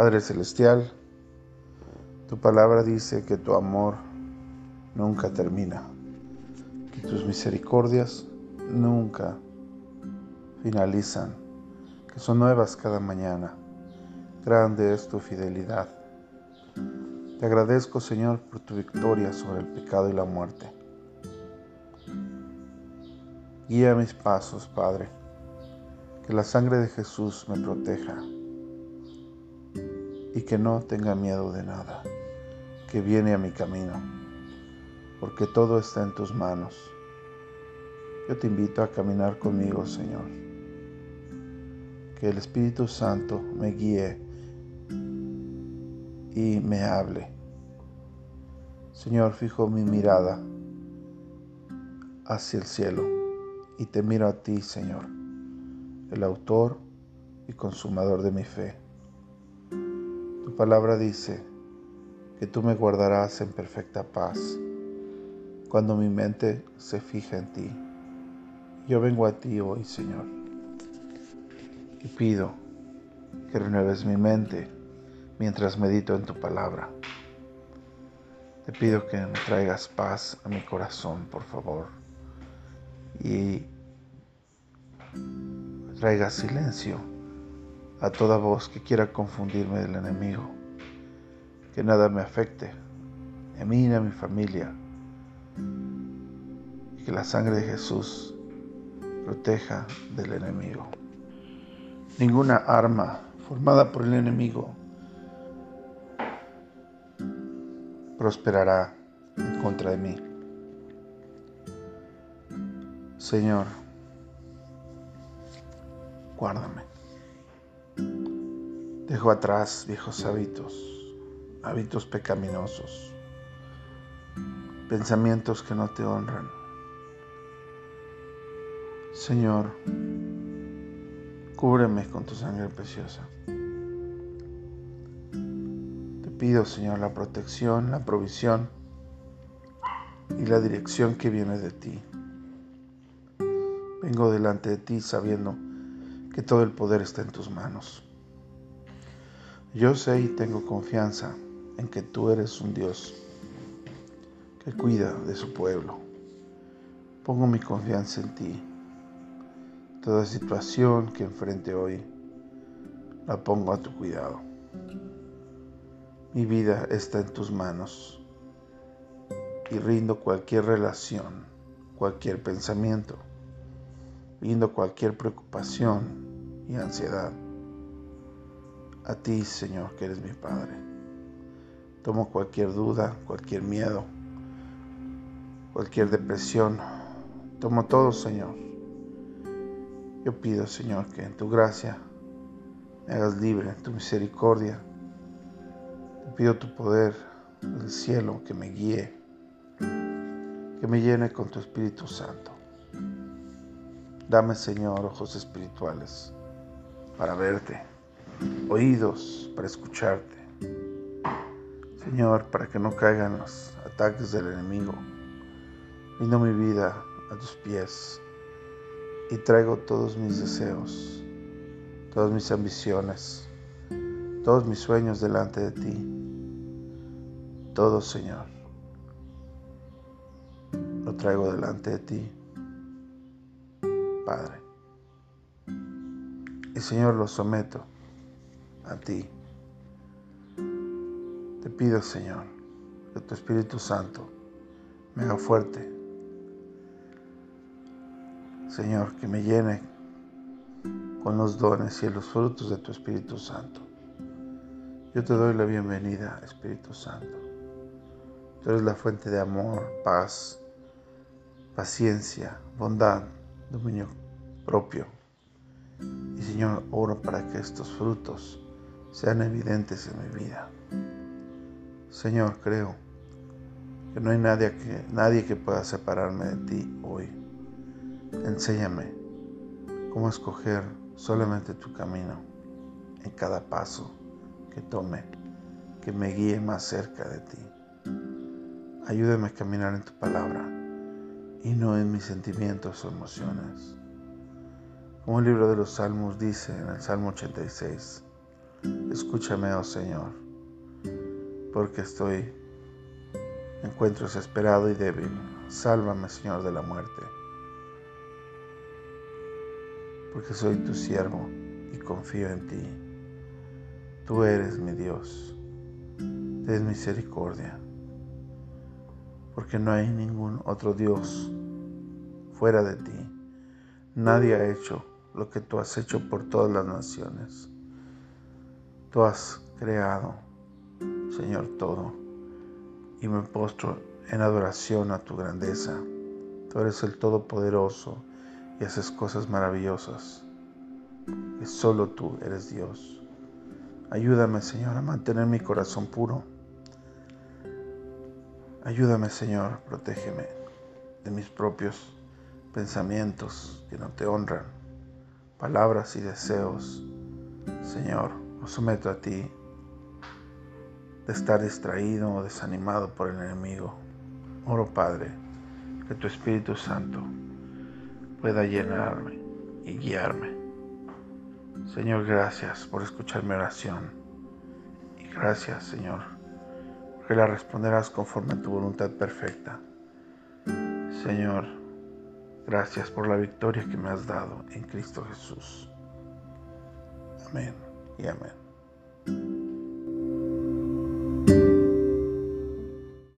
Padre Celestial, tu palabra dice que tu amor nunca termina, que tus misericordias nunca finalizan, que son nuevas cada mañana. Grande es tu fidelidad. Te agradezco, Señor, por tu victoria sobre el pecado y la muerte. Guía mis pasos, Padre, que la sangre de Jesús me proteja y que no tenga miedo de nada que viene a mi camino, porque todo está en tus manos. Yo te invito a caminar conmigo, Señor. Que el Espíritu Santo me guíe y me hable. Señor, fijo mi mirada hacia el cielo y te miro a ti, Señor, el autor y consumador de mi fe. Tu palabra dice que tú me guardarás en perfecta paz cuando mi mente se fija en ti. Yo vengo a ti hoy, Señor, y pido que renueves mi mente mientras medito en tu palabra. Te pido que me traigas paz a mi corazón, por favor, y traigas silencio a toda voz que quiera confundirme del enemigo. Que nada me afecte, a mí y a mi familia. Y que la sangre de Jesús proteja del enemigo. Ninguna arma formada por el enemigo prosperará en contra de mí. Señor, guárdame. Dejo atrás viejos hábitos, hábitos pecaminosos, pensamientos que no te honran. Señor, cúbreme con tu sangre preciosa. Te pido, Señor, la protección, la provisión y la dirección que viene de ti. Vengo delante de ti sabiendo que todo el poder está en tus manos. Yo sé y tengo confianza en que tú eres un Dios que cuida de su pueblo. Pongo mi confianza en ti. Toda situación que enfrente hoy la pongo a tu cuidado. Mi vida está en tus manos y rindo cualquier relación, cualquier pensamiento, rindo cualquier preocupación y ansiedad a ti, Señor, que eres mi Padre. Tomo cualquier duda, cualquier miedo, cualquier depresión. Tomo todo, Señor. Yo pido, Señor, que en tu gracia me hagas libre, en tu misericordia. Te pido tu poder del cielo que me guíe, que me llene con tu Espíritu Santo. Dame, Señor, ojos espirituales para verte oídos para escucharte. Señor, para que no caigan los ataques del enemigo. Rindo mi vida a tus pies y traigo todos mis deseos, todas mis ambiciones, todos mis sueños delante de ti. Todo, Señor, lo traigo delante de ti, Padre. Y Señor, lo someto a ti. Te pido, Señor, que tu Espíritu Santo me haga fuerte. Señor, que me llene con los dones y los frutos de tu Espíritu Santo. Yo te doy la bienvenida, Espíritu Santo. Tú eres la fuente de amor, paz, paciencia, bondad, dominio propio. Y Señor, oro para que estos frutos sean evidentes en mi vida. Señor, creo que no hay nadie que, nadie que pueda separarme de ti hoy. Enséñame cómo escoger solamente tu camino en cada paso que tome, que me guíe más cerca de ti. Ayúdame a caminar en tu palabra y no en mis sentimientos o emociones. Como el libro de los Salmos dice en el Salmo 86, Escúchame, oh Señor, porque estoy, me encuentro desesperado y débil. Sálvame, Señor, de la muerte, porque soy tu siervo y confío en ti. Tú eres mi Dios, ten misericordia, porque no hay ningún otro Dios fuera de ti. Nadie ha hecho lo que tú has hecho por todas las naciones. Tú has creado, Señor, todo, y me postro en adoración a tu grandeza. Tú eres el Todopoderoso y haces cosas maravillosas, que solo tú eres Dios. Ayúdame, Señor, a mantener mi corazón puro. Ayúdame, Señor, protégeme de mis propios pensamientos que no te honran, palabras y deseos. Señor, me someto a ti de estar distraído o desanimado por el enemigo. Oro, Padre, que tu Espíritu Santo pueda llenarme y guiarme. Señor, gracias por escuchar mi oración. Y gracias, Señor, porque la responderás conforme a tu voluntad perfecta. Señor, gracias por la victoria que me has dado en Cristo Jesús. Amén y amén.